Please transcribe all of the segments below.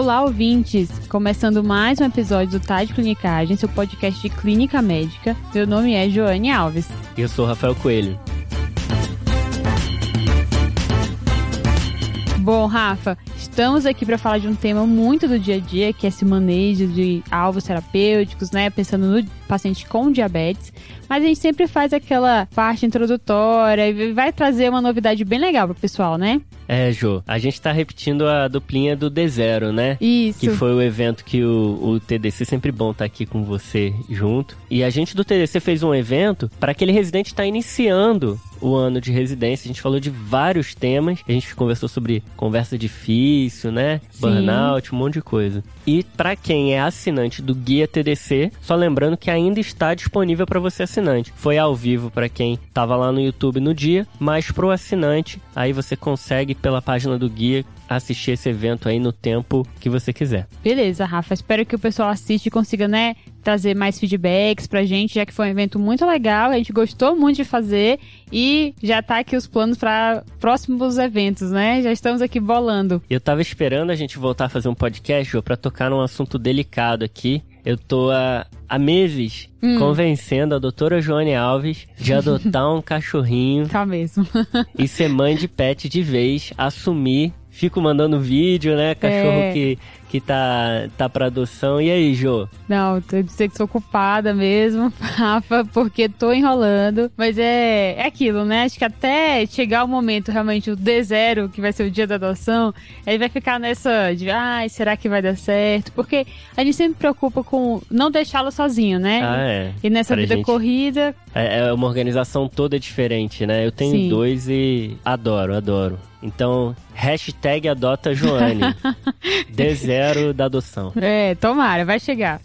Olá, ouvintes! Começando mais um episódio do Tade Clinicagem, seu podcast de clínica médica. Meu nome é Joane Alves. E eu sou Rafael Coelho. Bom, Rafa, estamos aqui para falar de um tema muito do dia a dia, que é esse manejo de alvos terapêuticos, né? Pensando no paciente com diabetes. Mas a gente sempre faz aquela parte introdutória e vai trazer uma novidade bem legal pro pessoal, né? É, Jô, a gente tá repetindo a duplinha do D0, né? Isso. Que foi o evento que o, o TDC sempre bom estar tá aqui com você junto. E a gente do TDC fez um evento para aquele residente estar tá iniciando o ano de residência. A gente falou de vários temas. A gente conversou sobre conversa difícil, né? Sim. Burnout, um monte de coisa. E para quem é assinante do Guia TDC, só lembrando que ainda está disponível para você assinante. Foi ao vivo para quem estava lá no YouTube no dia, mas pro assinante, aí você consegue pela página do guia assistir esse evento aí no tempo que você quiser. Beleza, Rafa. Espero que o pessoal assista e consiga, né, trazer mais feedbacks pra gente, já que foi um evento muito legal, a gente gostou muito de fazer e já tá aqui os planos para próximos eventos, né? Já estamos aqui bolando. Eu tava esperando a gente voltar a fazer um podcast, para tocar num assunto delicado aqui. Eu tô há, há meses hum. convencendo a doutora Joane Alves de adotar um cachorrinho. Tá mesmo. e ser mãe de pet de vez, assumir fico mandando vídeo, né? Cachorro é. que, que tá, tá pra adoção. E aí, Jô? Não, tô dizer que sou ocupada mesmo, Rafa, porque tô enrolando. Mas é, é aquilo, né? Acho que até chegar o momento, realmente, o D0, que vai ser o dia da adoção, ele vai ficar nessa de, ai, será que vai dar certo? Porque a gente sempre preocupa com não deixá-lo sozinho, né? Ah, é. E nessa pra vida gente... corrida. É, é, uma organização toda diferente, né? Eu tenho Sim. dois e adoro, adoro. Então, hashtag adota Joane. D0 da adoção. É, tomara, vai chegar.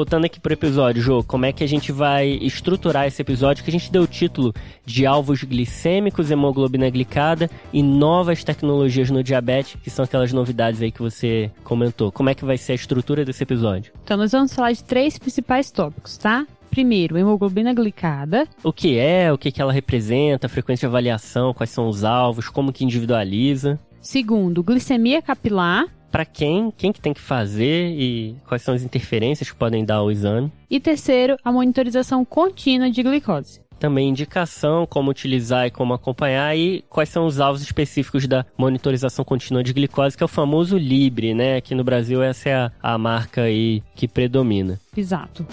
Voltando aqui pro episódio, Jô, como é que a gente vai estruturar esse episódio que a gente deu o título de alvos glicêmicos, hemoglobina glicada e novas tecnologias no diabetes, que são aquelas novidades aí que você comentou. Como é que vai ser a estrutura desse episódio? Então, nós vamos falar de três principais tópicos, tá? Primeiro, hemoglobina glicada. O que é, o que, que ela representa, a frequência de avaliação, quais são os alvos, como que individualiza. Segundo, glicemia capilar para quem, quem que tem que fazer e quais são as interferências que podem dar ao exame. E terceiro, a monitorização contínua de glicose. Também indicação, como utilizar e como acompanhar e quais são os alvos específicos da monitorização contínua de glicose, que é o famoso Libre, né? Aqui no Brasil essa é a, a marca aí que predomina. Exato.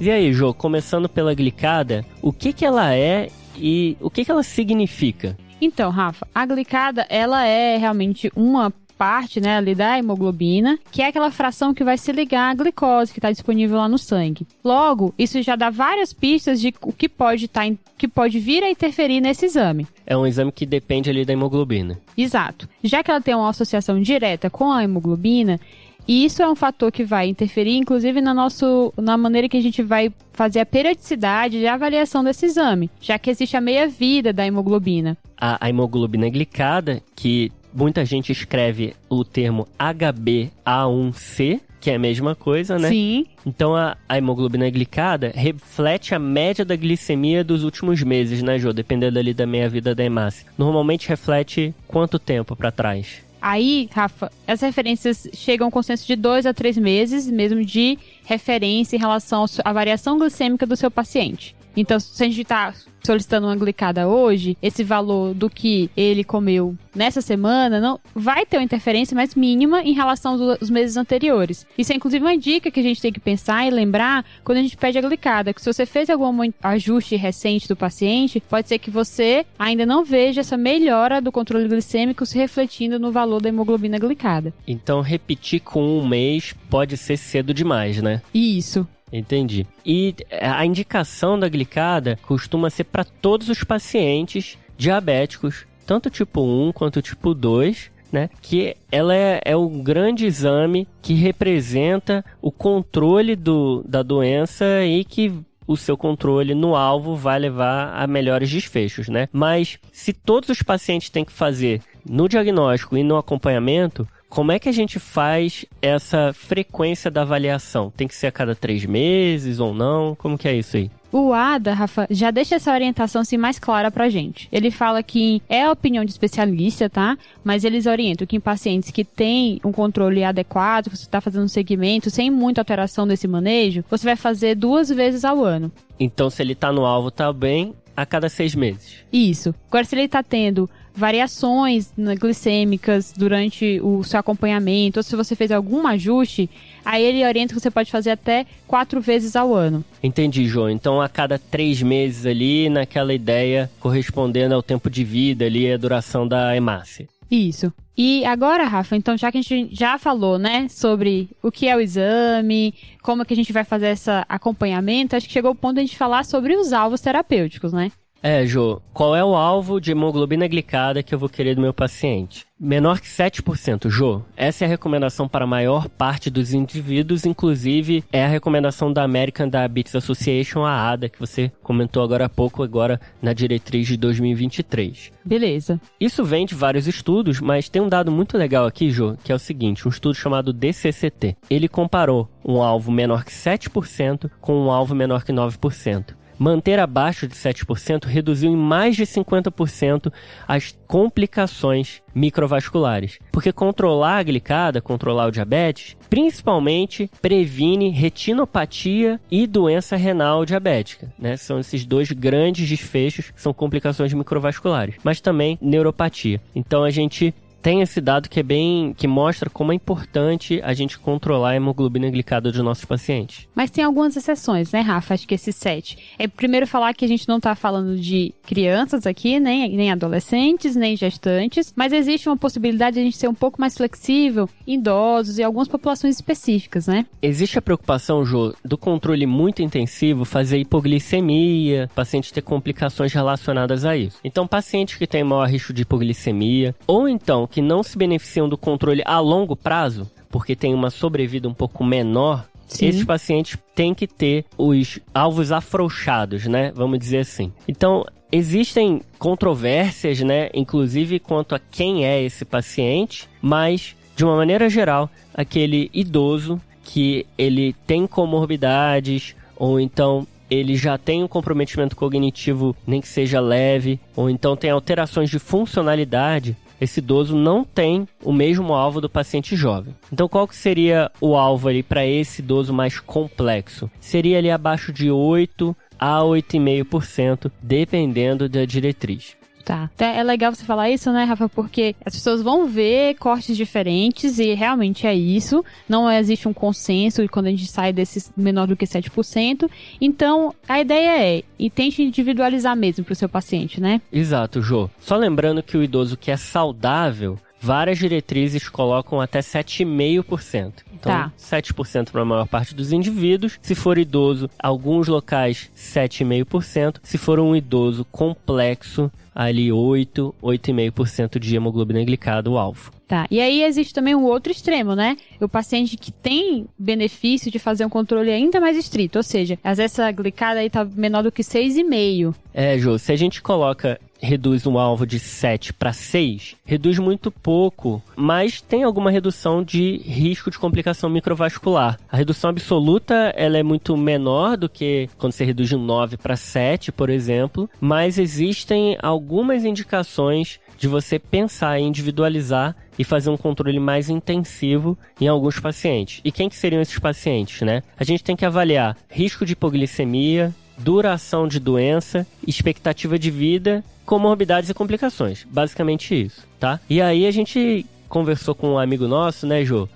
E aí, Jô, começando pela glicada, o que que ela é e o que que ela significa? Então, Rafa, a glicada, ela é realmente uma parte, né, ali da hemoglobina, que é aquela fração que vai se ligar à glicose que está disponível lá no sangue. Logo, isso já dá várias pistas de o que pode estar, tá, que pode vir a interferir nesse exame. É um exame que depende ali da hemoglobina. Exato. Já que ela tem uma associação direta com a hemoglobina, e isso é um fator que vai interferir, inclusive, na, nosso, na maneira que a gente vai fazer a periodicidade de avaliação desse exame, já que existe a meia-vida da hemoglobina. A, a hemoglobina glicada, que muita gente escreve o termo HbA1c, que é a mesma coisa, né? Sim. Então a, a, hemoglobina glicada reflete a média da glicemia dos últimos meses, né, Jô? Dependendo ali da meia-vida da hemácia. Normalmente reflete quanto tempo para trás? Aí, Rafa, as referências chegam a um consenso de dois a três meses, mesmo de referência em relação à variação glicêmica do seu paciente. Então, se a gente está solicitando uma glicada hoje, esse valor do que ele comeu nessa semana não vai ter uma interferência mais mínima em relação aos meses anteriores. Isso é inclusive uma dica que a gente tem que pensar e lembrar quando a gente pede a glicada, que se você fez algum ajuste recente do paciente, pode ser que você ainda não veja essa melhora do controle glicêmico se refletindo no valor da hemoglobina glicada. Então, repetir com um mês pode ser cedo demais, né? Isso. Entendi. E a indicação da glicada costuma ser para todos os pacientes diabéticos, tanto tipo 1 quanto tipo 2, né? Que ela é, é grande exame que representa o controle do, da doença e que o seu controle no alvo vai levar a melhores desfechos, né? Mas se todos os pacientes têm que fazer no diagnóstico e no acompanhamento, como é que a gente faz essa frequência da avaliação? Tem que ser a cada três meses ou não? Como que é isso aí? O ADA, Rafa, já deixa essa orientação assim mais clara pra gente. Ele fala que é a opinião de especialista, tá? Mas eles orientam que em pacientes que têm um controle adequado, você está fazendo um segmento sem muita alteração desse manejo, você vai fazer duas vezes ao ano. Então, se ele tá no alvo, tá bem a cada seis meses. Isso. Agora, se ele tá tendo variações glicêmicas durante o seu acompanhamento, ou se você fez algum ajuste, aí ele orienta que você pode fazer até quatro vezes ao ano. Entendi, João. Então, a cada três meses ali, naquela ideia correspondendo ao tempo de vida ali, a duração da hemácia. Isso. E agora, Rafa, então já que a gente já falou, né, sobre o que é o exame, como é que a gente vai fazer esse acompanhamento, acho que chegou o ponto de a gente falar sobre os alvos terapêuticos, né? É, Jô, qual é o alvo de hemoglobina glicada que eu vou querer do meu paciente? Menor que 7%, Jô. Essa é a recomendação para a maior parte dos indivíduos, inclusive é a recomendação da American Diabetes Association, a ADA, que você comentou agora há pouco, agora na diretriz de 2023. Beleza. Isso vem de vários estudos, mas tem um dado muito legal aqui, Jô, que é o seguinte, um estudo chamado DCCT. Ele comparou um alvo menor que 7% com um alvo menor que 9% manter abaixo de 7% reduziu em mais de 50% as complicações microvasculares. Porque controlar a glicada, controlar o diabetes, principalmente previne retinopatia e doença renal diabética. Né? São esses dois grandes desfechos são complicações microvasculares, mas também neuropatia. Então a gente tem esse dado que é bem que mostra como é importante a gente controlar a hemoglobina glicada dos nossos pacientes. Mas tem algumas exceções, né, Rafa? Acho que esse sete. É primeiro falar que a gente não está falando de crianças aqui, nem, nem adolescentes, nem gestantes, mas existe uma possibilidade de a gente ser um pouco mais flexível em idosos e algumas populações específicas, né? Existe a preocupação, Jô, do controle muito intensivo fazer hipoglicemia, paciente ter complicações relacionadas a isso. Então, pacientes que têm maior risco de hipoglicemia, ou então que não se beneficiam do controle a longo prazo, porque tem uma sobrevida um pouco menor, Sim. esses pacientes têm que ter os alvos afrouxados, né? Vamos dizer assim. Então, existem controvérsias, né? Inclusive quanto a quem é esse paciente, mas, de uma maneira geral, aquele idoso que ele tem comorbidades ou então ele já tem um comprometimento cognitivo, nem que seja leve, ou então tem alterações de funcionalidade, esse idoso não tem o mesmo alvo do paciente jovem. Então, qual que seria o alvo ali para esse idoso mais complexo? Seria ali abaixo de 8 a 8,5%, dependendo da diretriz. Tá. É legal você falar isso, né, Rafa? Porque as pessoas vão ver cortes diferentes e realmente é isso. Não existe um consenso quando a gente sai desses menor do que 7%. Então, a ideia é, e tente individualizar mesmo para o seu paciente, né? Exato, Jô. Só lembrando que o idoso que é saudável, várias diretrizes colocam até 7,5%. Então, tá. 7% para a maior parte dos indivíduos. Se for idoso, alguns locais 7,5%. Se for um idoso complexo, ali 8, 8,5% de hemoglobina glicada, o alvo. Tá. E aí existe também um outro extremo, né? O paciente que tem benefício de fazer um controle ainda mais estrito, ou seja, às vezes essa glicada aí tá menor do que 6,5. É, Jô, se a gente coloca reduz um alvo de 7 para 6, reduz muito pouco, mas tem alguma redução de risco de complicação microvascular. A redução absoluta ela é muito menor do que quando você reduz de 9 para 7, por exemplo, mas existem algumas indicações de você pensar em individualizar e fazer um controle mais intensivo em alguns pacientes. E quem que seriam esses pacientes, né? A gente tem que avaliar risco de hipoglicemia, duração de doença, expectativa de vida, comorbidades e complicações. Basicamente isso, tá? E aí a gente conversou com um amigo nosso, né, Jô?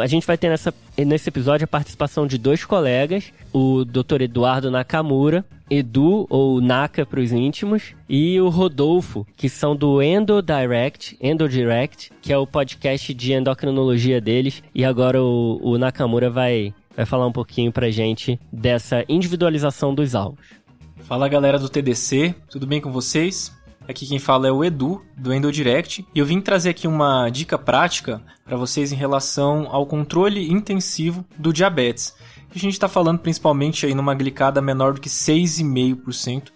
A gente vai ter nessa, nesse episódio a participação de dois colegas, o Dr. Eduardo Nakamura, Edu, ou Naka para os íntimos, e o Rodolfo, que são do Endo Direct, Endo Direct, que é o podcast de endocrinologia deles. E agora o, o Nakamura vai vai falar um pouquinho pra gente dessa individualização dos alvos. Fala galera do TDC, tudo bem com vocês? Aqui quem fala é o Edu, do EndoDirect, e eu vim trazer aqui uma dica prática para vocês em relação ao controle intensivo do diabetes. A gente está falando principalmente aí numa glicada menor do que 6,5%,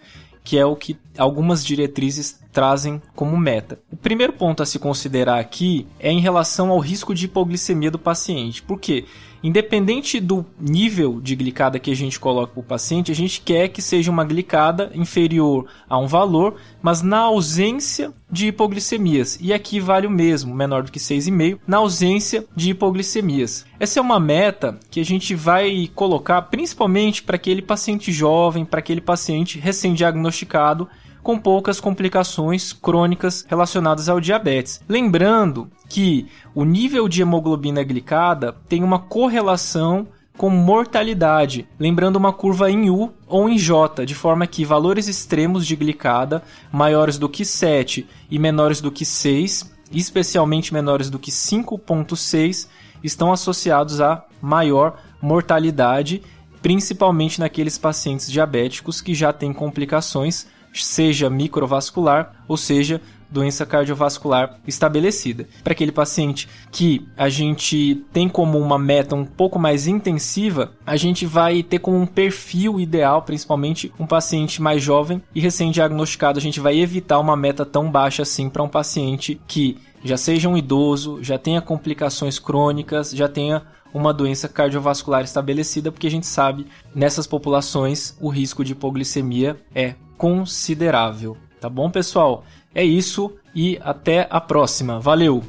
que é o que algumas diretrizes trazem como meta. O primeiro ponto a se considerar aqui é em relação ao risco de hipoglicemia do paciente. Por quê? Independente do nível de glicada que a gente coloca para o paciente, a gente quer que seja uma glicada inferior a um valor, mas na ausência de hipoglicemias. E aqui vale o mesmo, menor do que 6,5, na ausência de hipoglicemias. Essa é uma meta que a gente vai colocar principalmente para aquele paciente jovem, para aquele paciente recém-diagnosticado com poucas complicações crônicas relacionadas ao diabetes. Lembrando que o nível de hemoglobina glicada tem uma correlação com mortalidade, lembrando uma curva em U ou em J, de forma que valores extremos de glicada maiores do que 7 e menores do que 6, especialmente menores do que 5.6, estão associados a maior mortalidade, principalmente naqueles pacientes diabéticos que já têm complicações seja microvascular ou seja doença cardiovascular estabelecida. Para aquele paciente que a gente tem como uma meta um pouco mais intensiva, a gente vai ter como um perfil ideal, principalmente um paciente mais jovem e recém-diagnosticado, a gente vai evitar uma meta tão baixa assim para um paciente que já seja um idoso, já tenha complicações crônicas, já tenha uma doença cardiovascular estabelecida, porque a gente sabe nessas populações o risco de hipoglicemia é considerável. Tá bom, pessoal? É isso e até a próxima. Valeu!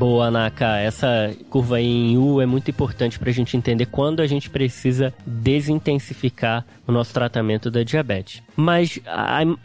Boa, Naka. Essa curva em U é muito importante para a gente entender quando a gente precisa desintensificar o nosso tratamento da diabetes. Mas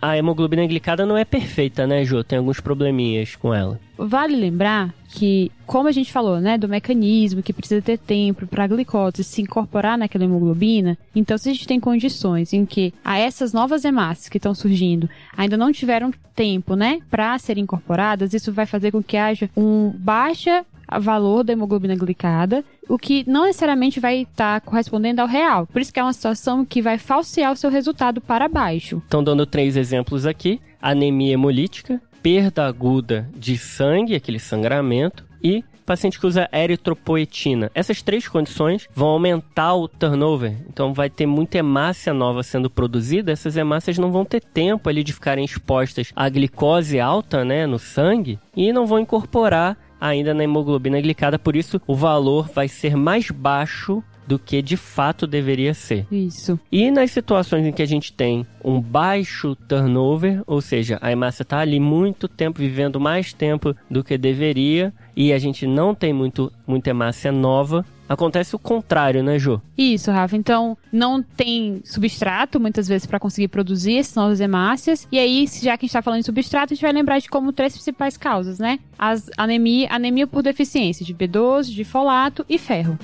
a, hemoglobina glicada não é perfeita, né, Jô? Tem alguns probleminhas com ela. Vale lembrar que, como a gente falou, né, do mecanismo que precisa ter tempo para a glicose se incorporar naquela hemoglobina, então se a gente tem condições em que a essas novas hemácias que estão surgindo ainda não tiveram tempo, né, para serem incorporadas, isso vai fazer com que haja um baixa valor da hemoglobina glicada, o que não necessariamente vai estar tá correspondendo ao real. Por isso que é uma situação que vai falsear o seu resultado para baixo. Estão dando três exemplos aqui: anemia hemolítica, perda aguda de sangue, aquele sangramento, e paciente que usa eritropoetina. Essas três condições vão aumentar o turnover, então vai ter muita hemácia nova sendo produzida. Essas hemácias não vão ter tempo ali de ficarem expostas à glicose alta, né, no sangue e não vão incorporar ainda na hemoglobina glicada, por isso o valor vai ser mais baixo do que de fato deveria ser. Isso. E nas situações em que a gente tem um baixo turnover, ou seja, a hemácia está ali muito tempo, vivendo mais tempo do que deveria, e a gente não tem muito, muita hemácia nova, Acontece o contrário, né, Jô? Isso, Rafa. Então, não tem substrato, muitas vezes, para conseguir produzir essas novas hemácias. E aí, já que a gente está falando de substrato, a gente vai lembrar de como três principais causas, né? As anemia, anemia por deficiência de B12, de folato e ferro.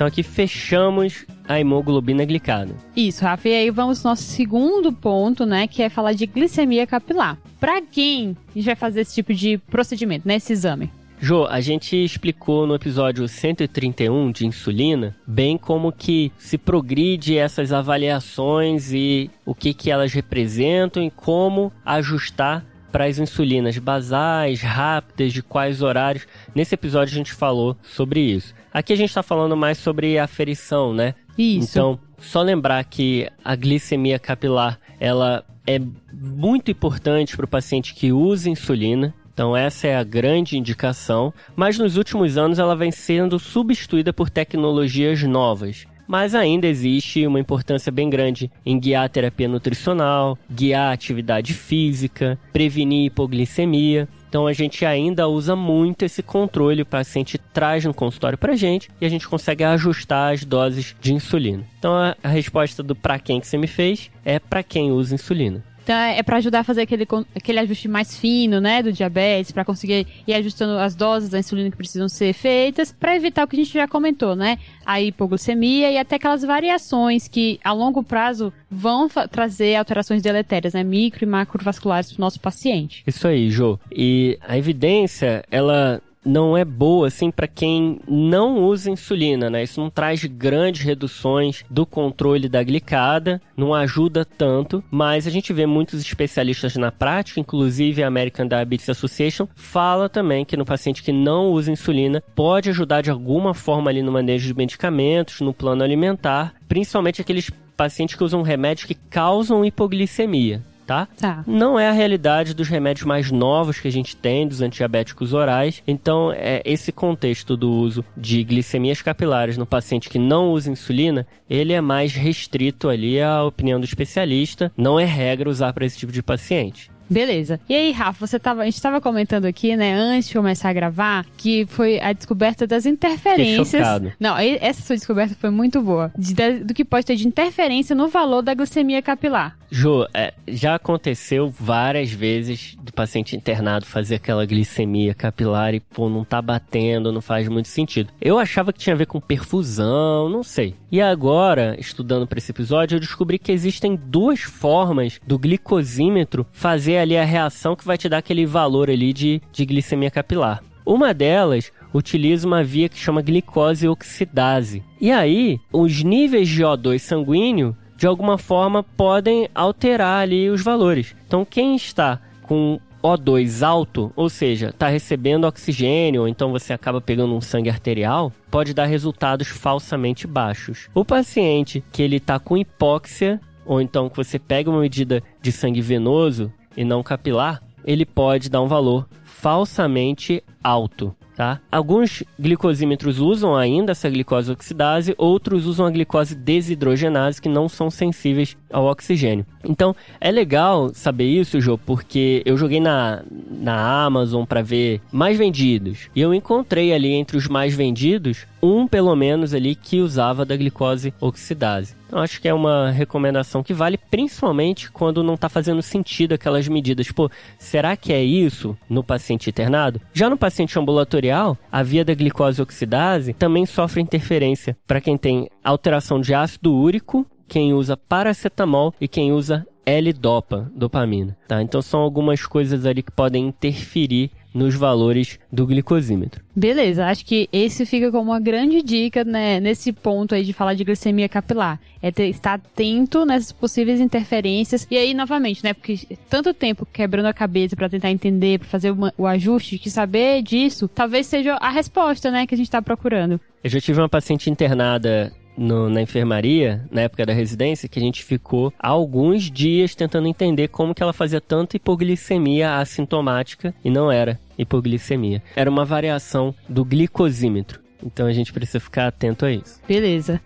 Então aqui fechamos a hemoglobina glicada. Isso, Rafa. E aí vamos ao nosso segundo ponto, né? Que é falar de glicemia capilar. Para quem a gente vai fazer esse tipo de procedimento, né? Esse exame? Jô, a gente explicou no episódio 131 de insulina bem como que se progride essas avaliações e o que, que elas representam e como ajustar para as insulinas basais, rápidas, de quais horários. Nesse episódio a gente falou sobre isso. Aqui a gente está falando mais sobre aferição, né? Isso. Então, só lembrar que a glicemia capilar, ela é muito importante para o paciente que usa insulina. Então essa é a grande indicação, mas nos últimos anos ela vem sendo substituída por tecnologias novas mas ainda existe uma importância bem grande em guiar a terapia nutricional, guiar a atividade física, prevenir hipoglicemia. Então a gente ainda usa muito esse controle, o paciente traz no consultório pra gente e a gente consegue ajustar as doses de insulina. Então a, resposta do para quem que você me fez é para quem usa insulina. Então é para ajudar a fazer aquele, aquele ajuste mais fino, né, do diabetes, para conseguir ir ajustando as doses da insulina que precisam ser feitas, para evitar o que a gente já comentou, né, a hipoglicemia e até aquelas variações que a longo prazo vão trazer alterações deletérias, né, micro e macrovasculares para o nosso paciente. Isso aí, Jô. E a evidência, ela não é boa assim para quem não usa insulina, né? Isso não traz grandes reduções do controle da glicada, não ajuda tanto, mas a gente vê muitos especialistas na prática, inclusive a American Diabetes Association, fala também que no paciente que não usa insulina pode ajudar de alguma forma ali no manejo de medicamentos, no plano alimentar, principalmente aqueles pacientes que usam remédios que causam hipoglicemia tá? Tá. Não é a realidade dos remédios mais novos que a gente tem, dos antidiabéticos orais. Então, é esse contexto do uso de glicemias capilares no paciente que não usa insulina, ele é mais restrito ali à opinião do especialista. Não é regra usar para esse tipo de paciente. Beleza. E aí, Rafa, você tava, a gente estava comentando aqui, né, antes de começar a gravar, que foi a descoberta das interferências. Não, essa sua descoberta foi muito boa. De, de, do que pode ter de interferência no valor da glicemia capilar. Jô, é, já aconteceu várias vezes do paciente internado fazer aquela glicemia capilar e, pô, não tá batendo, não faz muito sentido. Eu achava que tinha a ver com perfusão, não sei. E agora, estudando para esse episódio, eu descobri que existem duas formas do glicosímetro fazer ali a reação que vai te dar aquele valor ali de, de glicemia capilar. Uma delas utiliza uma via que chama glicose oxidase. E aí, os níveis de O2 sanguíneo de alguma forma podem alterar ali os valores. Então, quem está com O2 alto, ou seja, está recebendo oxigênio, ou então você acaba pegando um sangue arterial, pode dar resultados falsamente baixos. O paciente que ele está com hipóxia, ou então que você pega uma medida de sangue venoso e não capilar, ele pode dar um valor falsamente alto tá? Alguns glicosímetros usam ainda essa glicose oxidase, outros usam a glicose desidrogenase, que não são sensíveis ao oxigênio. Então, é legal saber isso, Jô, porque eu joguei na, na Amazon para ver mais vendidos. E eu encontrei ali entre os mais vendidos, um pelo menos ali que usava da glicose oxidase. Eu acho que é uma recomendação que vale principalmente quando não está fazendo sentido aquelas medidas. Pô, será que é isso no paciente internado? Já no paciente ambulatorial, a via da glicose oxidase também sofre interferência para quem tem alteração de ácido úrico, quem usa paracetamol e quem usa L-dopa, dopamina, tá? Então são algumas coisas ali que podem interferir nos valores do glicosímetro. Beleza, acho que esse fica como uma grande dica, né, nesse ponto aí de falar de glicemia capilar. É ter, estar atento nessas possíveis interferências. E aí, novamente, né, porque tanto tempo quebrando a cabeça para tentar entender, para fazer uma, o ajuste, que saber disso talvez seja a resposta, né, que a gente está procurando. Eu já tive uma paciente internada no, na enfermaria, na época da residência, que a gente ficou alguns dias tentando entender como que ela fazia tanta hipoglicemia assintomática e não era hipoglicemia. Era uma variação do glicosímetro. Então a gente precisa ficar atento a isso. Beleza.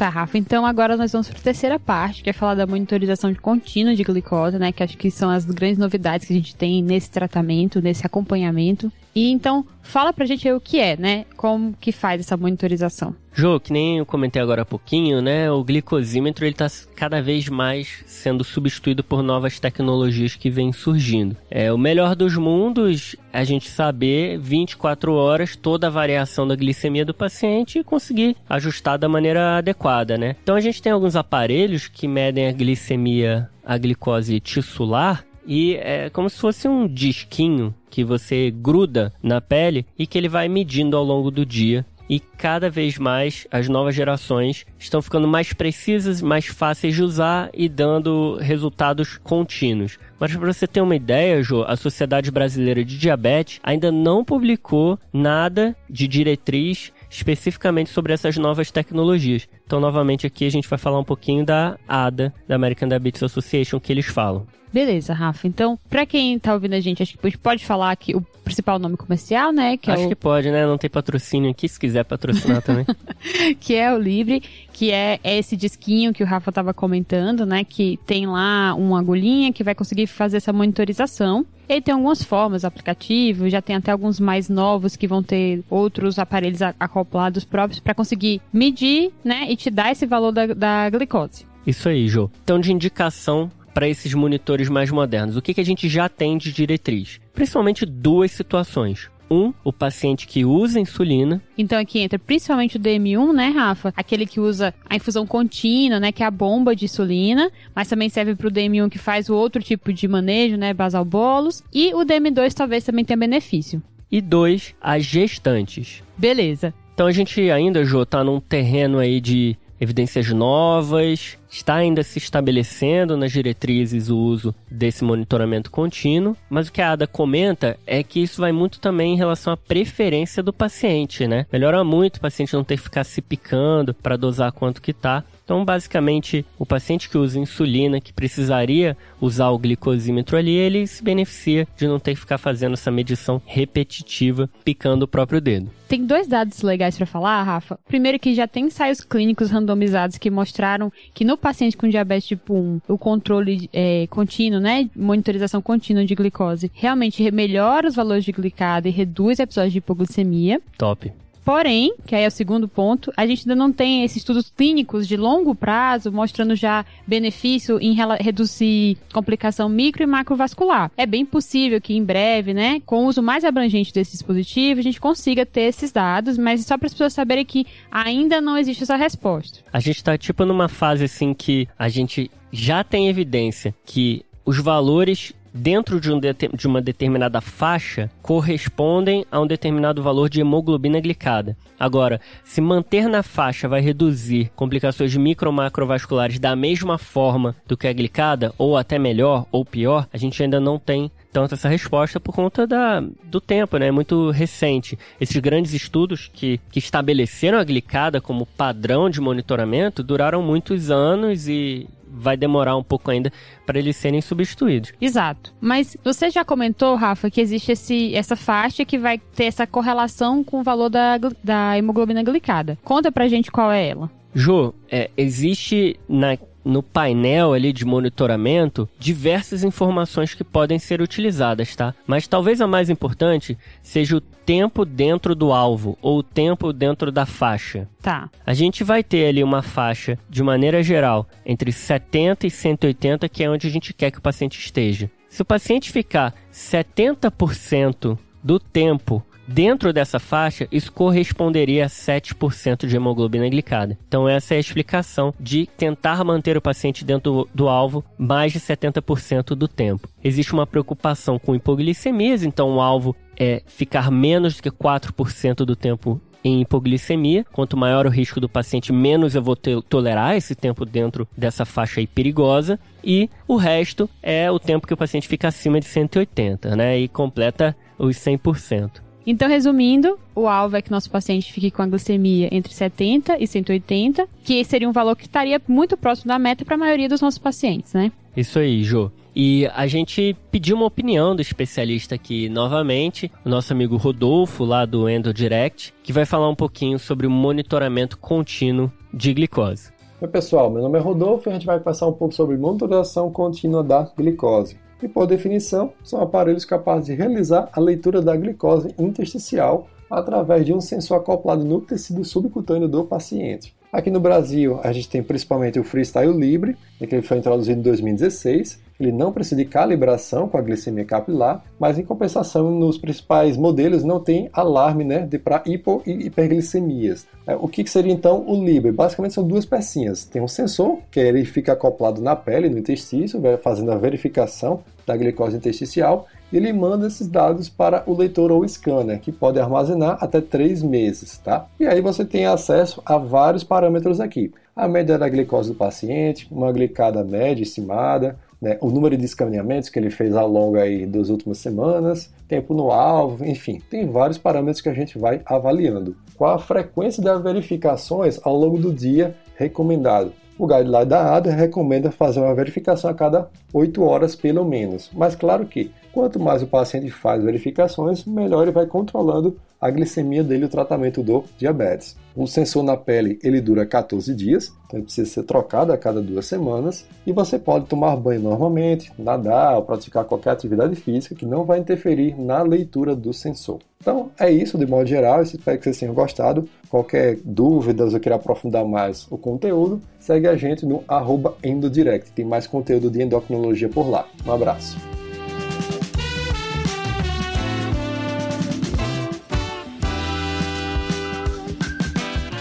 Tá, Rafa. Então agora nós vamos para a terceira parte, que é falar da monitorização contínua de glicose, né? Que acho que são as grandes novidades que a gente tem nesse tratamento, nesse acompanhamento. E então, fala pra gente aí o que é, né? Como que faz essa monitorização. Jô, que nem eu comentei agora há pouquinho, né? O glicosímetro ele está cada vez mais sendo substituído por novas tecnologias que vêm surgindo. É o melhor dos mundos a gente saber 24 horas toda a variação da glicemia do paciente e conseguir ajustar da maneira adequada, né? Então a gente tem alguns aparelhos que medem a glicemia, a glicose tissular e é como se fosse um disquinho que você gruda na pele e que ele vai medindo ao longo do dia e cada vez mais as novas gerações estão ficando mais precisas, mais fáceis de usar e dando resultados contínuos. Mas para você ter uma ideia, a Sociedade Brasileira de Diabetes ainda não publicou nada de diretriz especificamente sobre essas novas tecnologias. Então, novamente aqui a gente vai falar um pouquinho da ADA, da American Diabetes Association, que eles falam. Beleza, Rafa. Então, pra quem tá ouvindo a gente, acho que pode falar que o principal nome comercial, né? Que é acho é o... que pode, né? Não tem patrocínio aqui, se quiser patrocinar também. que é o Libre, que é, é esse disquinho que o Rafa tava comentando, né? Que tem lá uma agulhinha que vai conseguir fazer essa monitorização. Ele tem algumas formas, aplicativo, já tem até alguns mais novos que vão ter outros aparelhos acoplados próprios para conseguir medir, né, e te dar esse valor da, da glicose. Isso aí, Jô. Então, de indicação para esses monitores mais modernos, o que, que a gente já tem de diretriz? Principalmente duas situações. um, o paciente que usa insulina. Então aqui entra principalmente o DM1, né, Rafa? Aquele que usa a infusão contínua, né, que é a bomba de insulina, mas também serve para o DM1 que faz o outro tipo de manejo, né, basal bolos. E o DM2 talvez também tenha benefício. E dois, as gestantes. Beleza. Então a gente ainda, Jô, tá num terreno aí de evidências novas, está ainda se estabelecendo nas diretrizes o uso desse monitoramento contínuo, mas o que a Ada comenta é que isso vai muito também em relação à preferência do paciente, né? Melhora muito o paciente não ter que ficar se picando para dosar quanto que tá. Então, basicamente, o paciente que usa insulina, que precisaria usar o glicosímetro ali, ele se beneficia de não ter que ficar fazendo essa medição repetitiva, picando o próprio dedo. Tem dois dados legais para falar, Rafa. Primeiro que já tem ensaios clínicos randomizados que mostraram que no paciente com diabetes tipo 1, o controle é, contínuo, né, monitorização contínua de glicose, realmente melhora os valores de glicada e reduz episódios de hipoglicemia. Top. Porém, que aí é o segundo ponto, a gente ainda não tem esses estudos clínicos de longo prazo mostrando já benefício em reduzir complicação micro e macrovascular. É bem possível que em breve, né, com o uso mais abrangente desse dispositivo, a gente consiga ter esses dados, mas só para as pessoas saberem que ainda não existe essa resposta. A gente está tipo numa fase assim que a gente já tem evidência que os valores dentro de, um de, uma determinada faixa correspondem a um determinado valor de hemoglobina glicada. Agora, se manter na faixa vai reduzir complicações micro-macrovasculares da mesma forma do que a glicada, ou até melhor ou pior, a gente ainda não tem tanto essa resposta por conta da, do tempo, né? É muito recente. Esses grandes estudos que, que estabeleceram a glicada como padrão de monitoramento duraram muitos anos e, vai demorar um pouco ainda para eles serem substituídos. Exato. Mas você já comentou, Rafa, que existe esse, essa faixa que vai ter essa correlação com o valor da, da hemoglobina glicada. Conta pra gente qual é ela. Jô, é, existe na, no painel ali de monitoramento diversas informações que podem ser utilizadas, tá? Mas talvez a mais importante seja o tempo dentro do alvo ou o tempo dentro da faixa. Tá. A gente vai ter ali uma faixa de maneira geral entre 70 e 180, que é onde a gente quer que o paciente esteja. Se o paciente ficar 70% do tempo Dentro dessa faixa, isso corresponderia a 7% de hemoglobina glicada. Então, essa é a explicação de tentar manter o paciente dentro do, alvo mais de 70% do tempo. Existe uma preocupação com hipoglicemias, então o alvo é ficar menos do que 4% do tempo em hipoglicemia. Quanto maior o risco do paciente, menos eu vou tolerar esse tempo dentro dessa faixa aí perigosa. E o resto é o tempo que o paciente fica acima de 180, né? E completa os 100%. Então, resumindo, o alvo é que nosso paciente fique com a glicemia entre 70 e 180, que seria um valor que estaria muito próximo da meta para a maioria dos nossos pacientes, né? Isso aí, Jô. E a gente pediu uma opinião do especialista aqui novamente, o nosso amigo Rodolfo, lá do Endo Direct, que vai falar um pouquinho sobre o monitoramento contínuo de glicose. Oi, pessoal, meu nome é Rodolfo e a gente vai passar um pouco sobre monitoração contínua da glicose e, por definição, são aparelhos capazes de realizar a leitura da glicose intersticial através de um sensor acoplado no tecido subcutâneo do paciente. Aqui no Brasil, a gente tem principalmente o Freestyle Libre, que ele foi introduzido em 2016, ele não precisa de calibração com a glicemia capilar, mas em compensação nos principais modelos não tem alarme né, para hipo e hiperglicemias. É, o que seria então o Libre? Basicamente são duas pecinhas. Tem um sensor, que ele fica acoplado na pele, no intestino, fazendo a verificação da glicose intersticial, ele manda esses dados para o leitor ou scanner, que pode armazenar até 3 meses. Tá? E aí você tem acesso a vários parâmetros aqui. A média da glicose do paciente, uma glicada média estimada, né, o número de escaneamentos que ele fez ao longo aí das últimas semanas, tempo no alvo, enfim, tem vários parâmetros que a gente vai avaliando. Qual a frequência das verificações ao longo do dia recomendado? O guideline da ADA recomenda fazer uma verificação a cada 8 horas pelo menos, mas claro que quanto mais o paciente faz verificações, melhor ele vai controlando a glicemia dele o tratamento do diabetes. O sensor na pele ele dura 14 dias, então ele precisa ser trocado a cada duas semanas e você pode tomar banho normalmente, nadar ou praticar qualquer atividade física que não vai interferir na leitura do sensor. Então é isso de modo geral, espero que vocês tenham gostado. Qualquer dúvida ou queira aprofundar mais o conteúdo, segue a gente no arroba Endodirect, tem mais conteúdo de endocrinologia por lá. Um abraço.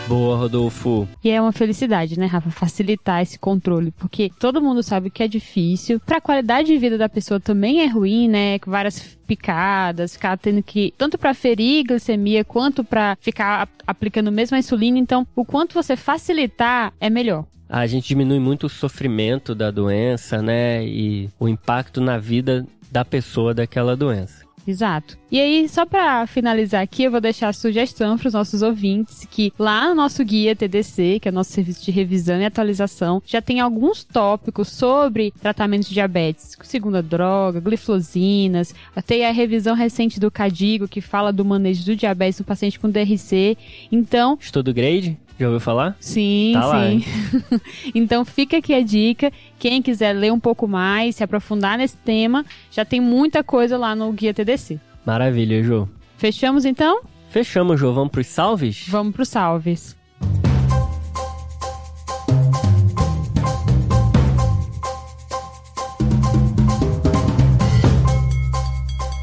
Boa, Rodolfo. E é uma felicidade, né, Rafa, facilitar esse controle, porque todo mundo sabe que é difícil. Pra qualidade de vida da pessoa também é ruim, né, com várias picadas, ficar tendo que tanto para ferir glicemia quanto para ficar aplicando mesmo a insulina. Então, o quanto você facilitar é melhor. A gente diminui muito o sofrimento da doença, né, e o impacto na vida da pessoa daquela doença. Exato. E aí, só para finalizar aqui, eu vou deixar a sugestão para os nossos ouvintes que lá no nosso guia TDC, que é o nosso serviço de revisão e atualização, já tem alguns tópicos sobre tratamento de diabetes, segunda droga, glifosinas, até a revisão recente do CADIGO, que fala do manejo do diabetes no paciente com DRC. Então... Estudo grade? Já ouviu falar? Sim, tá sim. então fica aqui a dica. Quem quiser ler um pouco mais, se aprofundar nesse tema, já tem muita coisa lá no Guia TDC. Maravilha, Jô. Fechamos então? Fechamos, Jô. Vamos pros salves? Vamos pros salves.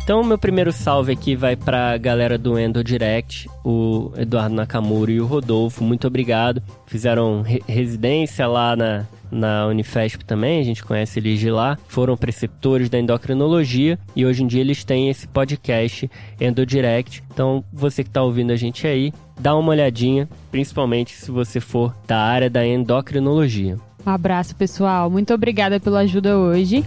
Então, meu primeiro salve aqui vai pra galera do Endo Direct, o Eduardo Nakamura e o Rodolfo. Muito obrigado. Fizeram re residência lá na, na Unifesp também, a gente conhece eles de lá. Foram preceptores da endocrinologia e hoje em dia eles têm esse podcast Endo Direct. Então, você que está ouvindo a gente aí, dá uma olhadinha, principalmente se você for da área da endocrinologia. Um abraço, pessoal. Muito obrigada pela ajuda hoje.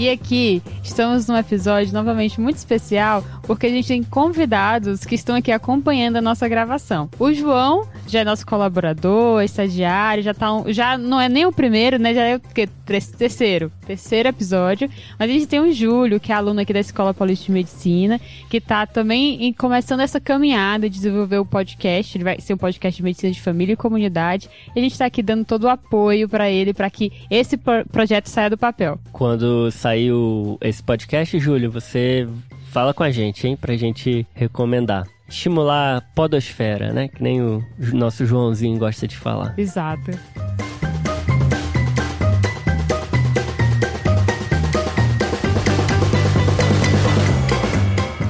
E aqui estamos num episódio novamente muito especial, porque a gente tem convidados que estão aqui acompanhando a nossa gravação. O João já é nosso colaborador, estagiário, já tá um, já não é nem o primeiro, né? Já é o quê? terceiro, terceiro episódio. Mas a gente tem o Júlio, que é aluno aqui da Escola Paulista de Medicina, que tá também começando essa caminhada de desenvolver o podcast. Ele vai ser um podcast de medicina de família e comunidade. E a gente tá aqui dando todo o apoio para ele para que esse pro projeto saia do papel. Quando saiu esse podcast, Júlio, você fala com a gente, hein, pra gente recomendar estimular a podosfera, né? Que nem o nosso Joãozinho gosta de falar. Exato.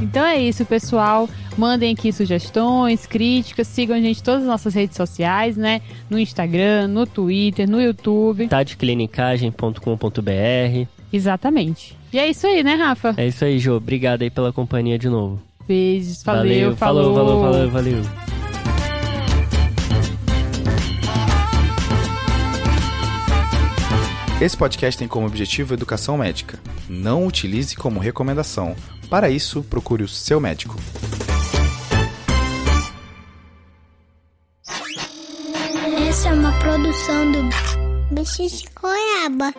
Então é isso, pessoal. Mandem aqui sugestões, críticas, sigam a gente em todas as nossas redes sociais, né? No Instagram, no Twitter, no YouTube. Tadeclinicagem.com.br Exatamente. E é isso aí, né, Rafa? É isso aí, Jô. Obrigado aí pela companhia de novo. Beijos, valeu, valeu falou, falou, valeu, valeu. Esse podcast tem como objetivo educação médica. Não utilize como recomendação. Para isso, procure o seu médico. Essa é uma produção do Bicho de Goiaba.